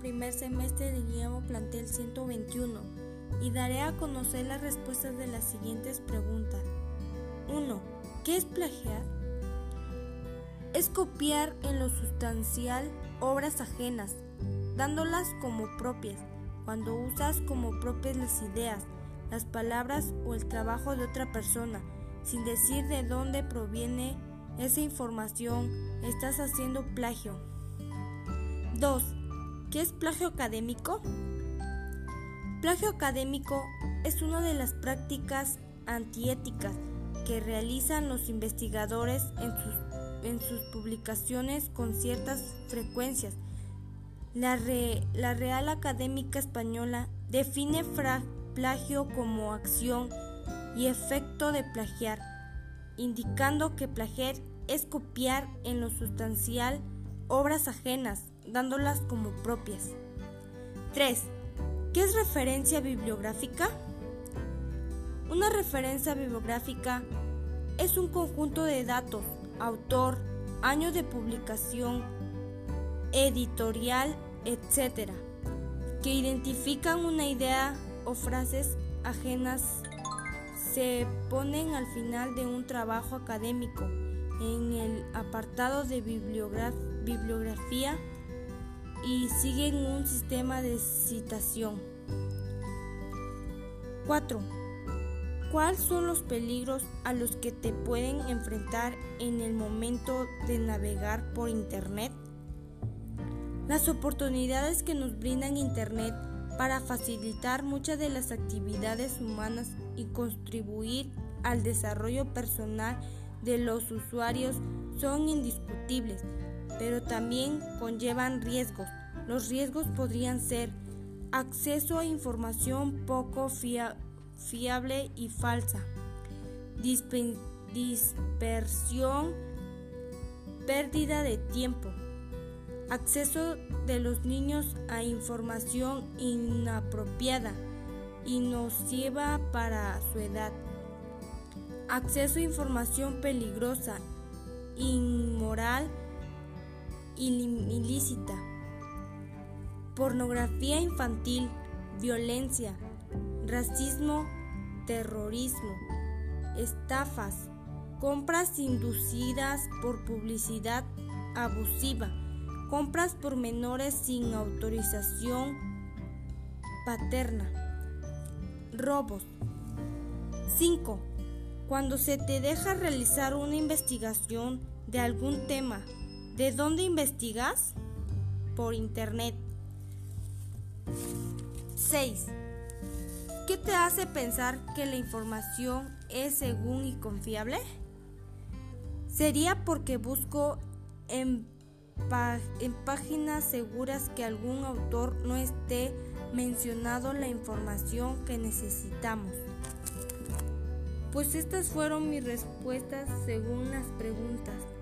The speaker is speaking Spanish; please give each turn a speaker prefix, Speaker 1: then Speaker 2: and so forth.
Speaker 1: primer semestre de Guillermo Plantel 121 y daré a conocer las respuestas de las siguientes preguntas. 1. ¿Qué es plagiar? Es copiar en lo sustancial obras ajenas, dándolas como propias, cuando usas como propias las ideas, las palabras o el trabajo de otra persona, sin decir de dónde proviene esa información, estás haciendo plagio. 2. ¿Qué es plagio académico? Plagio académico es una de las prácticas antiéticas que realizan los investigadores en sus, publicaciones con ciertas frecuencias. La, la Real Académica Española define plagio como acción y efecto de plagiar, indicando que plagiar es copiar en lo sustancial obras ajenas, dándolas como propias. 3. ¿Qué es referencia bibliográfica? Una referencia bibliográfica es un conjunto de datos, autor, año de publicación, editorial, etc., que identifican una idea o frases ajenas se ponen al final de un trabajo académico en el apartado de bibliografía y siguen un sistema de citación. 4. ¿Cuáles son los peligros a los que te pueden enfrentar en el momento de navegar por Internet? Las oportunidades que nos brindan Internet para facilitar muchas de las actividades humanas y contribuir al desarrollo personal de los usuarios son indiscutibles, pero también conllevan riesgos. Los riesgos podrían ser acceso a información poco fiable y falsa, dispersión, pérdida de tiempo, acceso de los niños a información inapropiada y nociva para su edad, acceso a información peligrosa, inmoral, ilícita, pornografía infantil, violencia, racismo, terrorismo, estafas, compras inducidas por publicidad abusiva, compras por menores sin autorización paterna, robos. 5. Cuando se te deja realizar una investigación de algún tema, ¿de dónde investigas? Por internet. 6. ¿Qué te hace pensar que la información es según y confiable? Sería porque busco en en páginas seguras que algún autor no esté mencionado la información que necesitamos. Pues estas fueron mis respuestas según las preguntas.